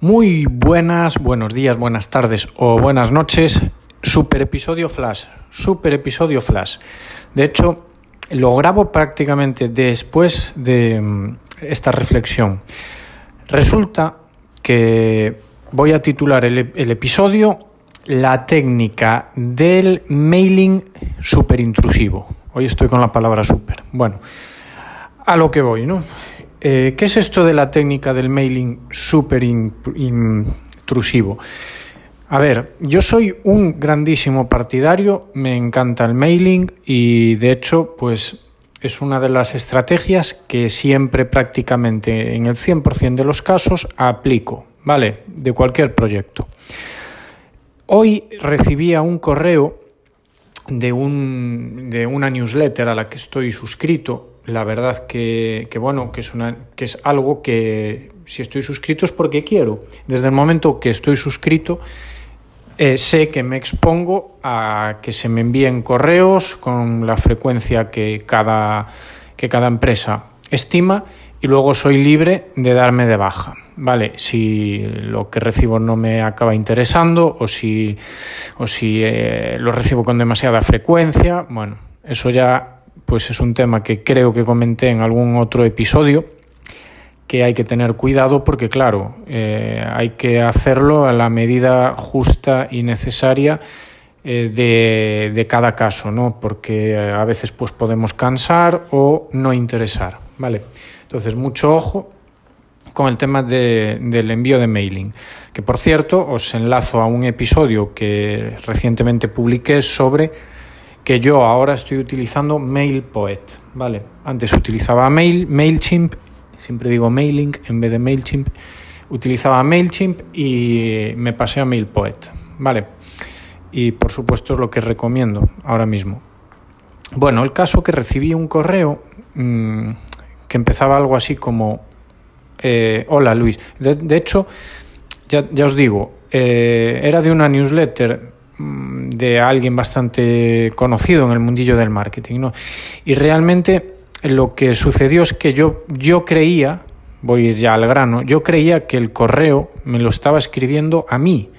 Muy buenas, buenos días, buenas tardes o buenas noches. Super episodio flash, super episodio flash. De hecho, lo grabo prácticamente después de mm, esta reflexión. Resulta que voy a titular el, episodio La técnica del mailing super intrusivo. Hoy estoy con la palabra super. Bueno, a lo que voy, ¿no? Eh, ¿Qué es esto de la técnica del mailing súper intrusivo? A ver, yo soy un grandísimo partidario, me encanta el mailing y de hecho, pues es una de las estrategias que siempre prácticamente en el 100% de los casos aplico, ¿vale? De cualquier proyecto. Hoy recibía un correo de, un, de una newsletter a la que estoy suscrito la verdad que, bueno, que es, una, que es algo que si estoy suscrito es porque quiero. Desde el momento que estoy suscrito, eh, sé que me expongo a que se me envíen correos con la frecuencia que cada, que cada empresa estima y luego soy libre de darme de baja. Vale, si lo que recibo no me acaba interesando o si, o si eh, lo recibo con demasiada frecuencia, bueno, eso ya pues es un tema que creo que comenté en algún otro episodio que hay que tener cuidado porque claro, eh, hay que hacerlo a la medida justa y necesaria eh, de, de, cada caso, ¿no? Porque eh, a veces pues podemos cansar o no interesar, ¿vale? Entonces, mucho ojo con el tema de, del envío de mailing, que por cierto os enlazo a un episodio que recientemente publiqué sobre que yo ahora estoy utilizando MailPoet, ¿vale? Antes utilizaba Mail, MailChimp, siempre digo Mailing en vez de MailChimp, utilizaba MailChimp y me pasé a MailPoet, ¿vale? Y por supuesto es lo que recomiendo ahora mismo. Bueno, el caso que recibí un correo mmm, que empezaba algo así como, eh, hola Luis, de, hecho, ya, ya, os digo, eh, era de una newsletter Mm, de alguien bastante conocido en el mundillo del marketing. ¿no? Y realmente lo que sucedió es que yo, yo creía, voy ya al grano, yo creía que el correo me lo estaba escribiendo a mí,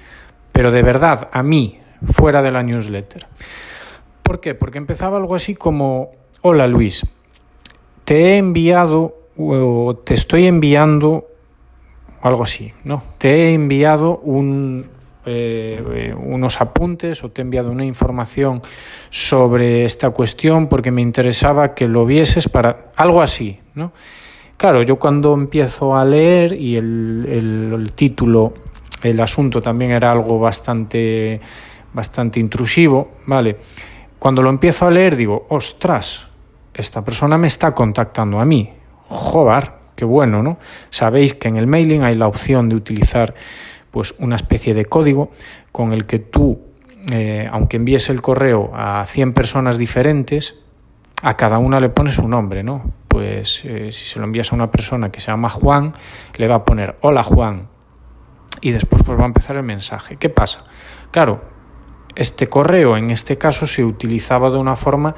pero de verdad a mí, fuera de la newsletter. ¿Por qué? Porque empezaba algo así como, hola Luis, te he enviado o te estoy enviando algo así, ¿no? Te he enviado un, eh, unos apuntes o te he enviado una información sobre esta cuestión porque me interesaba que lo vieses para algo así, ¿no? Claro, yo cuando empiezo a leer y el, el, el título, el asunto también era algo bastante, bastante intrusivo, ¿vale? Cuando lo empiezo a leer digo, ostras, esta persona me está contactando a mí, joder, qué bueno, ¿no? Sabéis que en el mailing hay la opción de utilizar pues una especie de código con el que tú, eh, aunque envíes el correo a 100 personas diferentes, a cada una le pones un nombre, ¿no? Pues eh, si se lo envías a una persona que se llama Juan, le va a poner hola Juan y después pues va a empezar el mensaje. ¿Qué pasa? Claro, este correo en este caso se utilizaba de una forma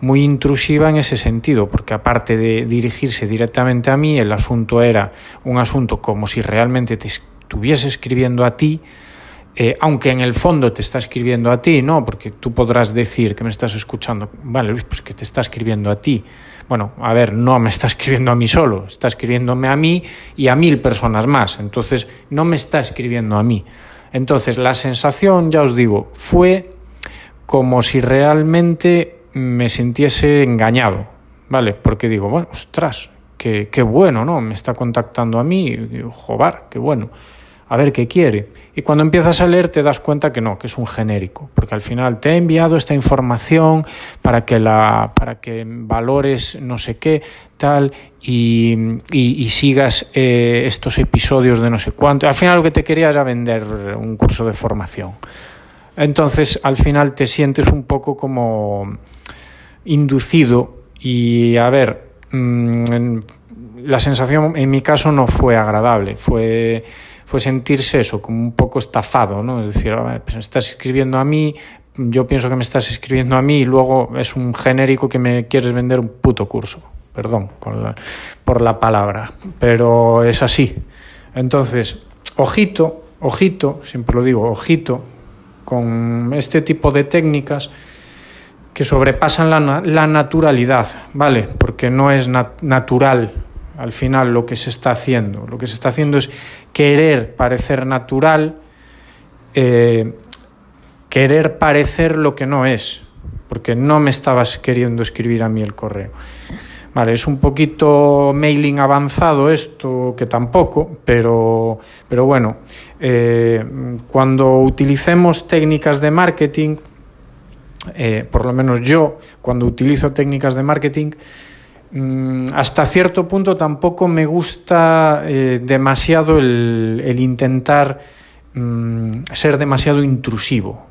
muy intrusiva en ese sentido, porque aparte de dirigirse directamente a mí, el asunto era un asunto como si realmente te estuviese escribiendo a ti, eh, aunque en el fondo te está escribiendo a ti, ¿no? Porque tú podrás decir que me estás escuchando, vale, Luis, pues que te está escribiendo a ti. Bueno, a ver, no me está escribiendo a mí solo, está escribiéndome a mí y a mil personas más. Entonces, no me está escribiendo a mí. Entonces, la sensación, ya os digo, fue como si realmente me sintiese engañado, ¿vale? Porque digo, bueno, ostras, qué, qué bueno, ¿no? Me está contactando a mí, joder, qué bueno a ver qué quiere. Y cuando empiezas a leer te das cuenta que no, que es un genérico, porque al final te he enviado esta información para que la para que valores no sé qué tal y, y, y sigas eh, estos episodios de no sé cuánto. Al final lo que te quería era vender un curso de formación. Entonces al final te sientes un poco como inducido y a ver, mmm, la sensación en mi caso no fue agradable, fue fue sentirse eso, como un poco estafado, ¿no? Es decir, pues estás escribiendo a mí, yo pienso que me estás escribiendo a mí y luego es un genérico que me quieres vender un puto curso. Perdón la, por la palabra, pero es así. Entonces, ojito, ojito, siempre lo digo, ojito, con este tipo de técnicas que sobrepasan la, la naturalidad, ¿vale? Porque no es natural al final lo que se está haciendo. Lo que se está haciendo es querer parecer natural, eh, querer parecer lo que no es, porque no me estabas queriendo escribir a mí el correo. Vale, es un poquito mailing avanzado esto, que tampoco, pero, pero bueno, eh, cuando utilicemos técnicas de marketing, eh, por lo menos yo, cuando utilizo técnicas de marketing, mm, hasta cierto punto tampoco me gusta eh, demasiado el, intentar mm, ser demasiado intrusivo,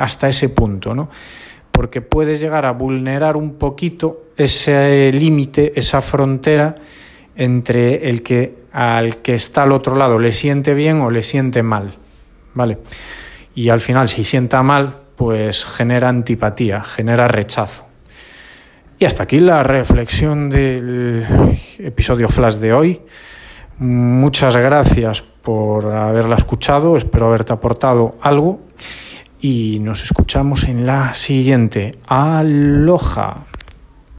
hasta ese punto, ¿no? porque puedes llegar a vulnerar un poquito ese límite, esa frontera entre el que al que está al otro lado le siente bien o le siente mal, ¿vale? Y al final si sienta mal, pues genera antipatía, genera rechazo. Y hasta aquí la reflexión del episodio flash de hoy. Muchas gracias por haberla escuchado, espero haberte aportado algo y nos escuchamos en la siguiente. Aloha.